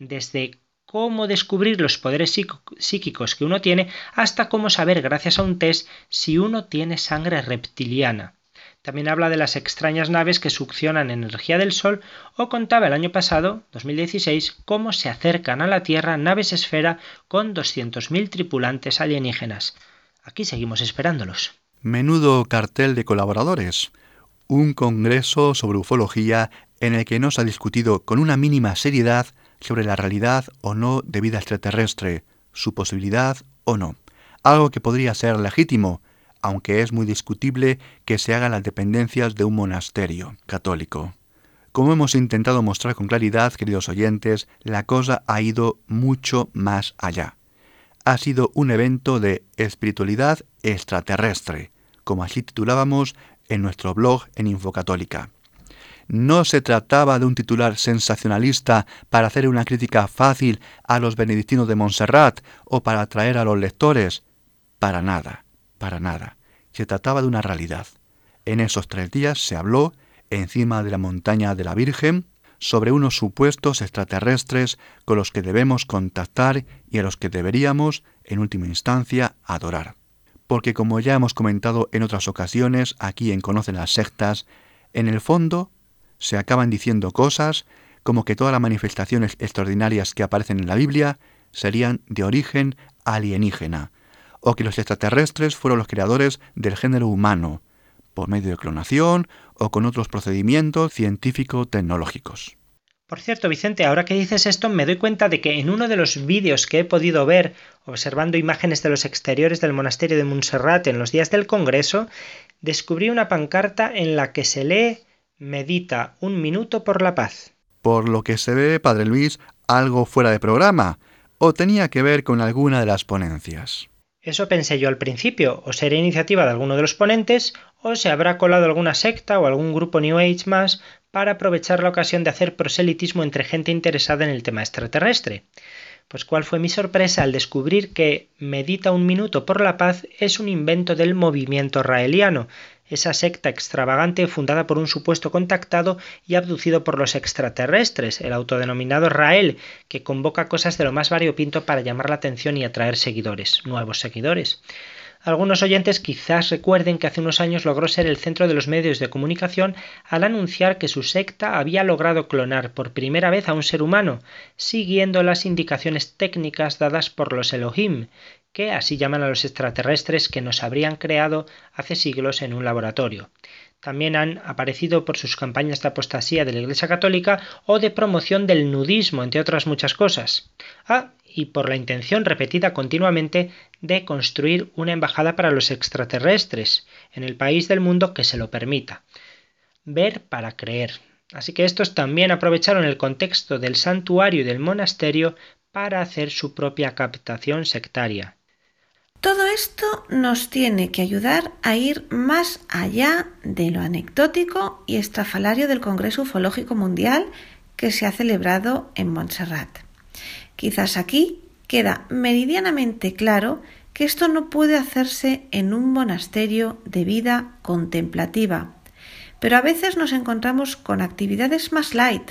desde cómo descubrir los poderes psíquicos que uno tiene hasta cómo saber gracias a un test si uno tiene sangre reptiliana. También habla de las extrañas naves que succionan energía del Sol o contaba el año pasado, 2016, cómo se acercan a la Tierra naves esfera con 200.000 tripulantes alienígenas. Aquí seguimos esperándolos.
Menudo cartel de colaboradores. Un congreso sobre ufología en el que no se ha discutido con una mínima seriedad sobre la realidad o no de vida extraterrestre, su posibilidad o no. Algo que podría ser legítimo, aunque es muy discutible que se hagan las dependencias de un monasterio católico. Como hemos intentado mostrar con claridad, queridos oyentes, la cosa ha ido mucho más allá. Ha sido un evento de espiritualidad extraterrestre, como así titulábamos en nuestro blog en Infocatólica. No se trataba de un titular sensacionalista para hacer una crítica fácil a los benedictinos de Montserrat o para atraer a los lectores. Para nada para nada. Se trataba de una realidad. En esos tres días se habló, encima de la montaña de la Virgen, sobre unos supuestos extraterrestres con los que debemos contactar y a los que deberíamos, en última instancia, adorar. Porque como ya hemos comentado en otras ocasiones, aquí en Conocen las Sectas, en el fondo se acaban diciendo cosas como que todas las manifestaciones extraordinarias que aparecen en la Biblia serían de origen alienígena, o que los extraterrestres fueron los creadores del género humano, por medio de clonación o con otros procedimientos científico-tecnológicos.
Por cierto, Vicente, ahora que dices esto, me doy cuenta de que en uno de los vídeos que he podido ver observando imágenes de los exteriores del monasterio de Montserrat en los días del Congreso, descubrí una pancarta en la que se lee Medita un minuto por la paz.
Por lo que se ve, Padre Luis, algo fuera de programa, o tenía que ver con alguna de las ponencias.
Eso pensé yo al principio, o será iniciativa de alguno de los ponentes, o se habrá colado alguna secta o algún grupo New Age más para aprovechar la ocasión de hacer proselitismo entre gente interesada en el tema extraterrestre. Pues cuál fue mi sorpresa al descubrir que Medita un minuto por la paz es un invento del movimiento raeliano, esa secta extravagante fundada por un supuesto contactado y abducido por los extraterrestres, el autodenominado Rael, que convoca cosas de lo más variopinto para llamar la atención y atraer seguidores, nuevos seguidores. Algunos oyentes quizás recuerden que hace unos años logró ser el centro de los medios de comunicación al anunciar que su secta había logrado clonar por primera vez a un ser humano, siguiendo las indicaciones técnicas dadas por los Elohim, que así llaman a los extraterrestres que nos habrían creado hace siglos en un laboratorio. También han aparecido por sus campañas de apostasía de la Iglesia Católica o de promoción del nudismo, entre otras muchas cosas. Ah, y por la intención repetida continuamente de construir una embajada para los extraterrestres en el país del mundo que se lo permita. Ver para creer. Así que estos también aprovecharon el contexto del santuario y del monasterio para hacer su propia captación sectaria.
Todo esto nos tiene que ayudar a ir más allá de lo anecdótico y estrafalario del Congreso Ufológico Mundial que se ha celebrado en Montserrat. Quizás aquí queda meridianamente claro que esto no puede hacerse en un monasterio de vida contemplativa, pero a veces nos encontramos con actividades más light,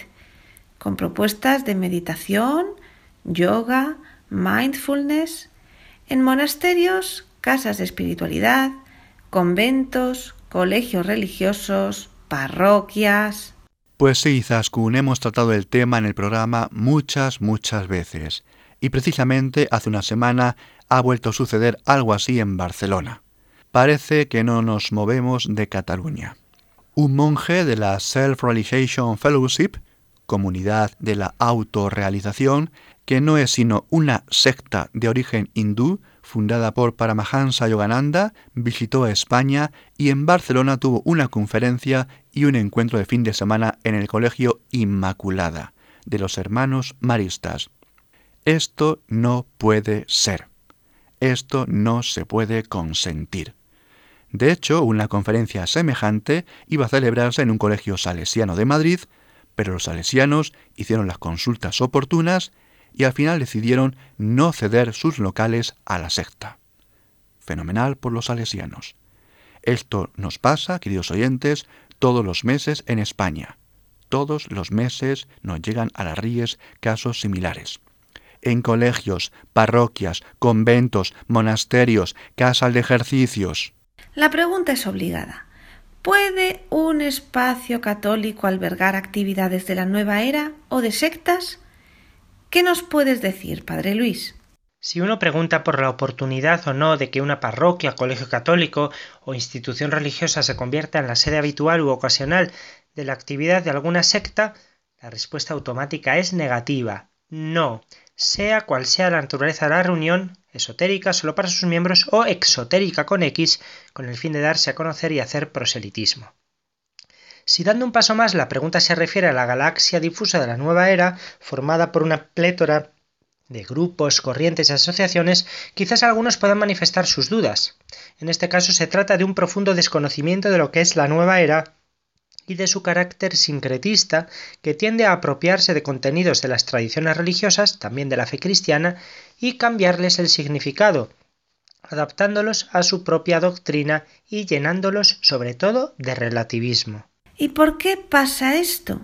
con propuestas de meditación, yoga, mindfulness, en monasterios, casas de espiritualidad, conventos, colegios religiosos, parroquias.
Pues sí, Zaskun, hemos tratado el tema en el programa muchas, muchas veces. Y precisamente hace una semana ha vuelto a suceder algo así en Barcelona. Parece que no nos movemos de Cataluña. Un monje de la Self-Realization Fellowship, comunidad de la autorrealización, que no es sino una secta de origen hindú fundada por Paramahansa Yogananda, visitó España y en Barcelona tuvo una conferencia y un encuentro de fin de semana en el Colegio Inmaculada de los Hermanos Maristas. Esto no puede ser. Esto no se puede consentir. De hecho, una conferencia semejante iba a celebrarse en un colegio salesiano de Madrid, pero los salesianos hicieron las consultas oportunas y al final decidieron no ceder sus locales a la secta. Fenomenal por los salesianos. Esto nos pasa, queridos oyentes, todos los meses en España. Todos los meses nos llegan a las Ríes casos similares. En colegios, parroquias, conventos, monasterios, casas de ejercicios.
La pregunta es obligada. ¿Puede un espacio católico albergar actividades de la nueva era o de sectas? ¿Qué nos puedes decir, Padre Luis?
Si uno pregunta por la oportunidad o no de que una parroquia, colegio católico o institución religiosa se convierta en la sede habitual u ocasional de la actividad de alguna secta, la respuesta automática es negativa. No, sea cual sea la naturaleza de la reunión, esotérica solo para sus miembros o exotérica con X, con el fin de darse a conocer y hacer proselitismo. Si dando un paso más la pregunta se refiere a la galaxia difusa de la nueva era, formada por una plétora de grupos, corrientes y asociaciones, quizás algunos puedan manifestar sus dudas. En este caso se trata de un profundo desconocimiento de lo que es la nueva era y de su carácter sincretista que tiende a apropiarse de contenidos de las tradiciones religiosas, también de la fe cristiana, y cambiarles el significado, adaptándolos a su propia doctrina y llenándolos sobre todo de relativismo.
¿Y por qué pasa esto?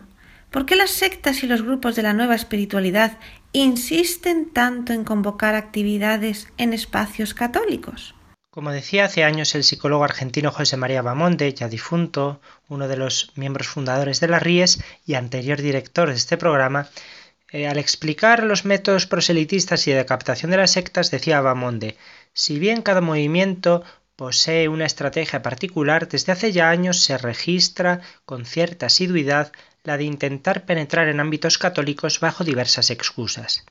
¿Por qué las sectas y los grupos de la nueva espiritualidad insisten tanto en convocar actividades en espacios católicos?
Como decía hace años el psicólogo argentino José María Bamonde, ya difunto, uno de los miembros fundadores de las RIES y anterior director de este programa, eh, al explicar los métodos proselitistas y de captación de las sectas, decía Bamonde, si bien cada movimiento posee una estrategia particular, desde hace ya años se registra con cierta asiduidad la de intentar penetrar en ámbitos católicos bajo diversas excusas.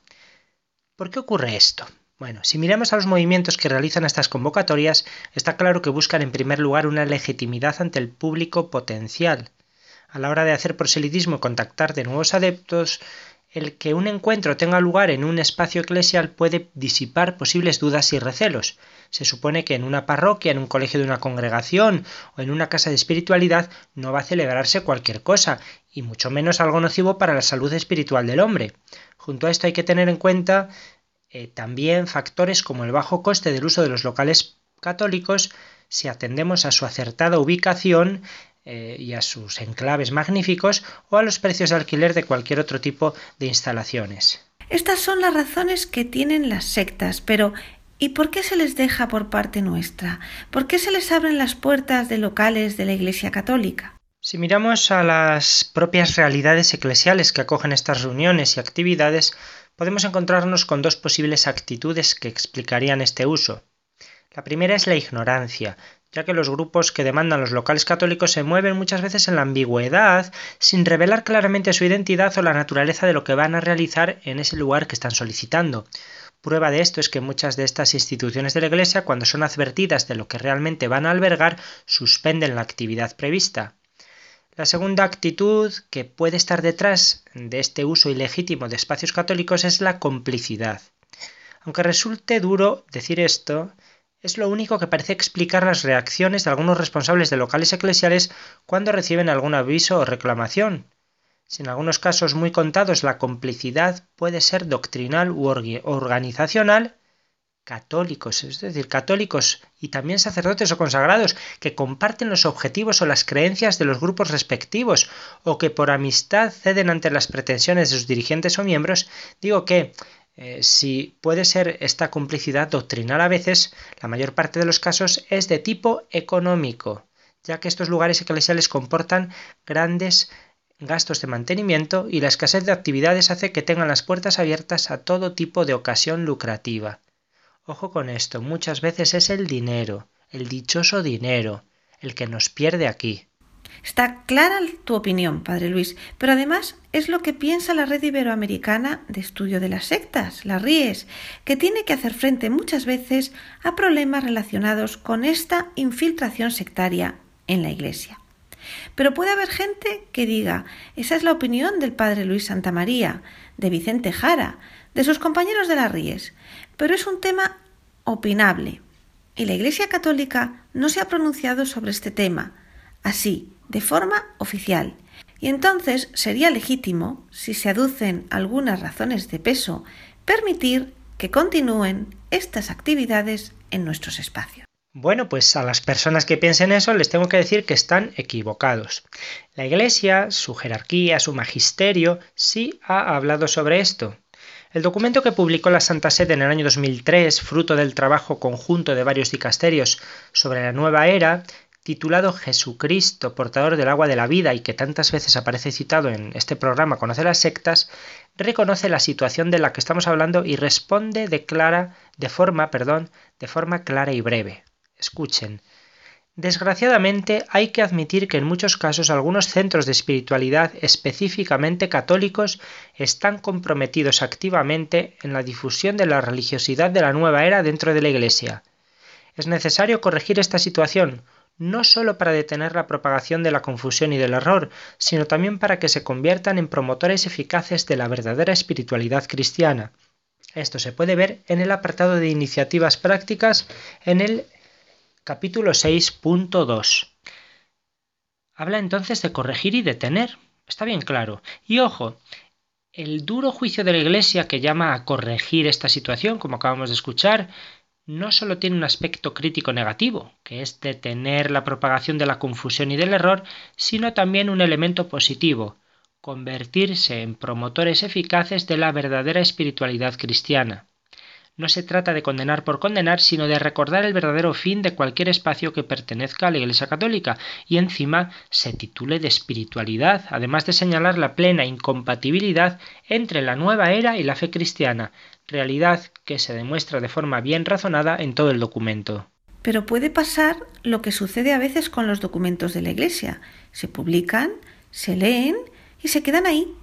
¿Por qué ocurre esto? Bueno, si miramos a los movimientos que realizan estas convocatorias, está claro que buscan en primer lugar una legitimidad ante el público potencial. A la hora de hacer proselitismo y contactar de nuevos adeptos, el que un encuentro tenga lugar en un espacio eclesial puede disipar posibles dudas y recelos. Se supone que en una parroquia, en un colegio de una congregación o en una casa de espiritualidad no va a celebrarse cualquier cosa, y mucho menos algo nocivo para la salud espiritual del hombre. Junto a esto hay que tener en cuenta eh, también factores como el bajo coste del uso de los locales católicos si atendemos a su acertada ubicación eh, y a sus enclaves magníficos o a los precios de alquiler de cualquier otro tipo de instalaciones.
Estas son las razones que tienen las sectas, pero ¿y por qué se les deja por parte nuestra? ¿Por qué se les abren las puertas de locales de la Iglesia Católica?
Si miramos a las propias realidades eclesiales que acogen estas reuniones y actividades, podemos encontrarnos con dos posibles actitudes que explicarían este uso. La primera es la ignorancia, ya que los grupos que demandan los locales católicos se mueven muchas veces en la ambigüedad, sin revelar claramente su identidad o la naturaleza de lo que van a realizar en ese lugar que están solicitando. Prueba de esto es que muchas de estas instituciones de la Iglesia, cuando son advertidas de lo que realmente van a albergar, suspenden la actividad prevista. La segunda actitud que puede estar detrás de este uso ilegítimo de espacios católicos es la complicidad. Aunque resulte duro decir esto, es lo único que parece explicar las reacciones de algunos responsables de locales eclesiales cuando reciben algún aviso o reclamación. Si en algunos casos muy contados la complicidad puede ser doctrinal u organizacional, católicos, es decir, católicos y también sacerdotes o consagrados que comparten los objetivos o las creencias de los grupos respectivos o que por amistad ceden ante las pretensiones de sus dirigentes o miembros, digo que eh, si puede ser esta complicidad doctrinal a veces, la mayor parte de los casos es de tipo económico, ya que estos lugares eclesiales comportan grandes gastos de mantenimiento y la escasez de actividades hace que tengan las puertas abiertas a todo tipo de ocasión lucrativa. Ojo con esto, muchas veces es el dinero, el dichoso dinero, el que nos pierde aquí.
Está clara tu opinión, Padre Luis, pero además es lo que piensa la Red Iberoamericana de Estudio de las Sectas, la RIES, que tiene que hacer frente muchas veces a problemas relacionados con esta infiltración sectaria en la Iglesia. Pero puede haber gente que diga, esa es la opinión del Padre Luis Santamaría, de Vicente Jara, de sus compañeros de la RIES, pero es un tema opinable, y la Iglesia Católica no se ha pronunciado sobre este tema, así, de forma oficial. y entonces sería legítimo, si se aducen algunas razones de peso, permitir que continúen estas actividades en nuestros espacios.
Bueno, pues a las personas que piensen eso les tengo que decir que están equivocados. La Iglesia, su jerarquía, su magisterio, sí ha hablado sobre esto. El documento que publicó la Santa Sede en el año 2003, fruto del trabajo conjunto de varios dicasterios sobre la nueva era, titulado Jesucristo, portador del agua de la vida y que tantas veces aparece citado en este programa Conoce las sectas, reconoce la situación de la que estamos hablando y responde de clara, de forma, perdón, de forma clara y breve. Escuchen. Desgraciadamente hay que admitir que en muchos casos algunos centros de espiritualidad específicamente católicos están comprometidos activamente en la difusión de la religiosidad de la nueva era dentro de la Iglesia. Es necesario corregir esta situación, no sólo para detener la propagación de la confusión y del error, sino también para que se conviertan en promotores eficaces de la verdadera espiritualidad cristiana. Esto se puede ver en el apartado de iniciativas prácticas en el capítulo 6.2. Habla entonces de corregir y detener. Está bien claro. Y ojo, el duro juicio de la Iglesia que llama a corregir esta situación, como acabamos de escuchar, no solo tiene un aspecto crítico negativo, que es detener la propagación de la confusión y del error, sino también un elemento positivo, convertirse en promotores eficaces de la verdadera espiritualidad cristiana. No se trata de condenar por condenar, sino de recordar el verdadero fin de cualquier espacio que pertenezca a la Iglesia Católica y encima se titule de espiritualidad, además de señalar la plena incompatibilidad entre la nueva era y la fe cristiana, realidad que se demuestra de forma bien razonada en todo el documento.
Pero puede pasar lo que sucede a veces con los documentos de la Iglesia. Se publican, se leen y se quedan ahí,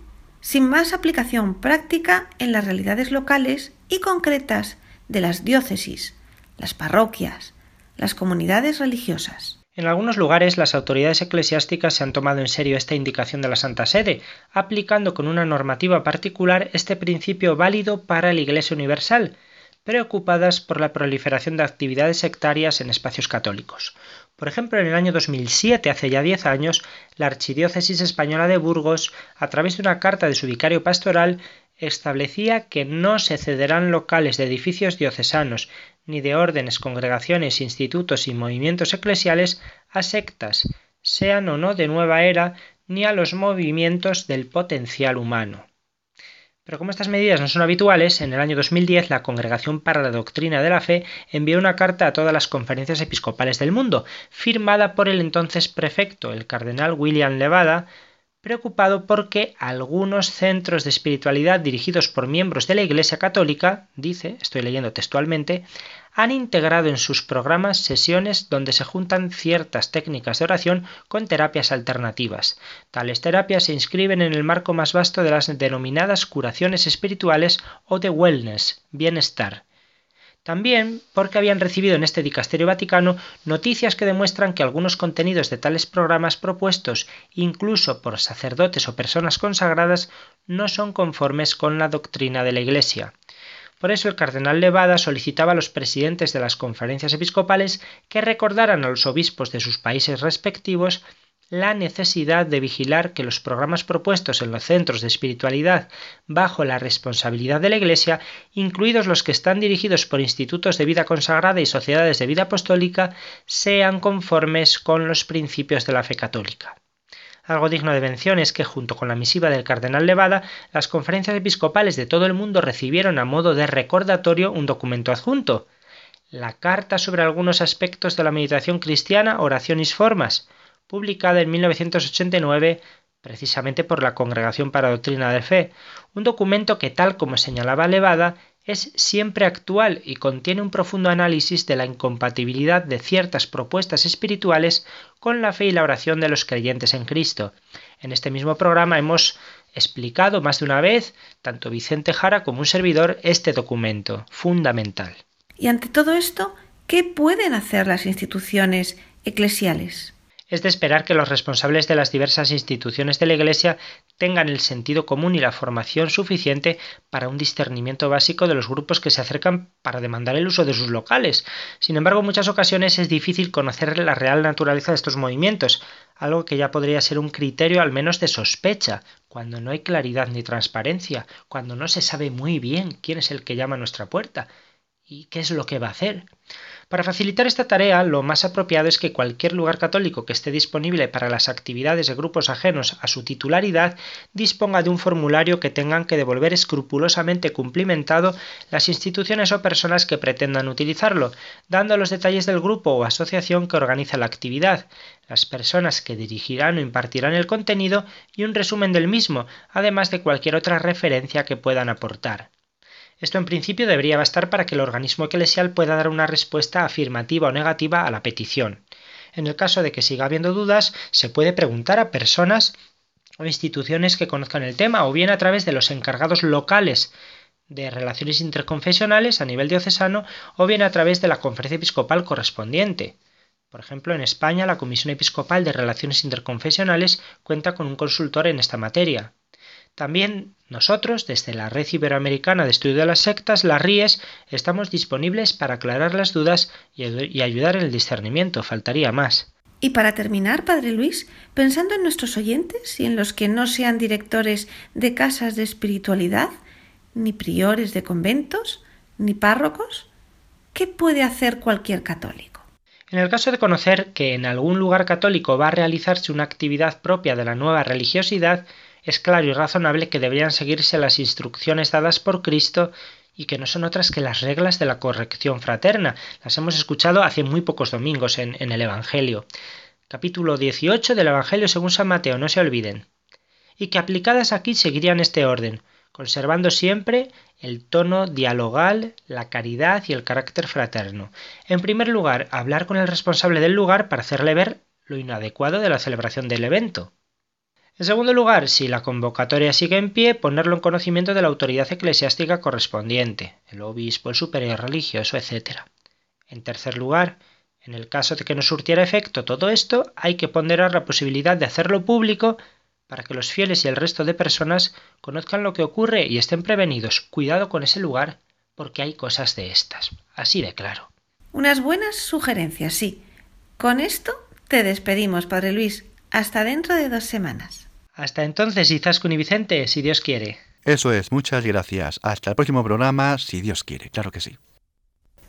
sin más aplicación práctica en las realidades locales y concretas de las diócesis, las parroquias, las comunidades religiosas.
En algunos lugares las autoridades eclesiásticas se han tomado en serio esta indicación de la Santa Sede, aplicando con una normativa particular este principio válido para la Iglesia Universal, preocupadas por la proliferación de actividades sectarias en espacios católicos. Por ejemplo, en el año 2007, hace ya 10 años, la Archidiócesis Española de Burgos, a través de una carta de su vicario pastoral, establecía que no se cederán locales de edificios diocesanos, ni de órdenes, congregaciones, institutos y movimientos eclesiales a sectas, sean o no de nueva era, ni a los movimientos del potencial humano. Pero como estas medidas no son habituales, en el año 2010 la Congregación para la Doctrina de la Fe envió una carta a todas las conferencias episcopales del mundo, firmada por el entonces prefecto, el cardenal William Levada, preocupado porque algunos centros de espiritualidad dirigidos por miembros de la Iglesia Católica, dice, estoy leyendo textualmente, han integrado en sus programas sesiones donde se juntan ciertas técnicas de oración con terapias alternativas. Tales terapias se inscriben en el marco más vasto de las denominadas curaciones espirituales o de wellness, bienestar. También porque habían recibido en este dicasterio vaticano noticias que demuestran que algunos contenidos de tales programas propuestos, incluso por sacerdotes o personas consagradas, no son conformes con la doctrina de la Iglesia. Por eso el cardenal Levada solicitaba a los presidentes de las conferencias episcopales que recordaran a los obispos de sus países respectivos la necesidad de vigilar que los programas propuestos en los centros de espiritualidad bajo la responsabilidad de la Iglesia, incluidos los que están dirigidos por institutos de vida consagrada y sociedades de vida apostólica, sean conformes con los principios de la fe católica. Algo digno de mención es que, junto con la misiva del cardenal Levada, las conferencias episcopales de todo el mundo recibieron a modo de recordatorio un documento adjunto, la Carta sobre algunos aspectos de la meditación cristiana, oraciones formas, publicada en 1989 precisamente por la Congregación para Doctrina de Fe, un documento que, tal como señalaba Levada, es siempre actual y contiene un profundo análisis de la incompatibilidad de ciertas propuestas espirituales con la fe y la oración de los creyentes en Cristo. En este mismo programa hemos explicado más de una vez, tanto Vicente Jara como un servidor, este documento fundamental.
Y ante todo esto, ¿qué pueden hacer las instituciones eclesiales?
Es de esperar que los responsables de las diversas instituciones de la Iglesia tengan el sentido común y la formación suficiente para un discernimiento básico de los grupos que se acercan para demandar el uso de sus locales. Sin embargo, en muchas ocasiones es difícil conocer la real naturaleza de estos movimientos, algo que ya podría ser un criterio al menos de sospecha, cuando no hay claridad ni transparencia, cuando no se sabe muy bien quién es el que llama a nuestra puerta y qué es lo que va a hacer. Para facilitar esta tarea, lo más apropiado es que cualquier lugar católico que esté disponible para las actividades de grupos ajenos a su titularidad disponga de un formulario que tengan que devolver escrupulosamente cumplimentado las instituciones o personas que pretendan utilizarlo, dando los detalles del grupo o asociación que organiza la actividad, las personas que dirigirán o impartirán el contenido y un resumen del mismo, además de cualquier otra referencia que puedan aportar. Esto en principio debería bastar para que el organismo eclesial pueda dar una respuesta afirmativa o negativa a la petición. En el caso de que siga habiendo dudas, se puede preguntar a personas o instituciones que conozcan el tema o bien a través de los encargados locales de relaciones interconfesionales a nivel diocesano o bien a través de la conferencia episcopal correspondiente. Por ejemplo, en España la Comisión Episcopal de Relaciones Interconfesionales cuenta con un consultor en esta materia. También nosotros, desde la Red Iberoamericana de Estudio de las Sectas, la RIES, estamos disponibles para aclarar las dudas y ayudar en el discernimiento, faltaría más.
Y para terminar, Padre Luis, pensando en nuestros oyentes y en los que no sean directores de casas de espiritualidad, ni priores de conventos, ni párrocos, ¿qué puede hacer cualquier católico?
En el caso de conocer que en algún lugar católico va a realizarse una actividad propia de la nueva religiosidad, es claro y razonable que deberían seguirse las instrucciones dadas por Cristo y que no son otras que las reglas de la corrección fraterna. Las hemos escuchado hace muy pocos domingos en, el Evangelio. Capítulo 18 del Evangelio según San Mateo, no se olviden. Y que aplicadas aquí seguirían este orden, conservando siempre el tono dialogal, la caridad y el carácter fraterno. En primer lugar, hablar con el responsable del lugar para hacerle ver lo inadecuado de la celebración del evento. En segundo lugar, si la convocatoria sigue en pie, ponerlo en conocimiento de la autoridad eclesiástica correspondiente, el obispo, el superior religioso, etc. En tercer lugar, en el caso de que no surtiera efecto todo esto, hay que ponderar la posibilidad de hacerlo público para que los fieles y el resto de personas conozcan lo que ocurre y estén prevenidos. Cuidado con ese lugar, porque hay cosas de estas. Así de claro.
Unas buenas sugerencias, sí. Con esto te despedimos, Padre Luis. Hasta dentro de dos semanas.
Hasta entonces, Izaskun y Vicente, si Dios quiere.
Eso es, muchas gracias. Hasta el próximo programa, si Dios quiere, claro que sí.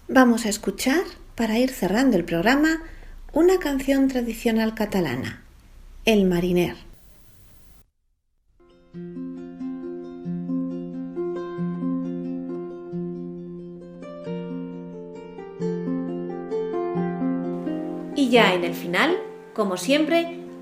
Vamos a escuchar, para ir cerrando el programa, una canción tradicional catalana, El Mariner.
Y ya en el final, como siempre,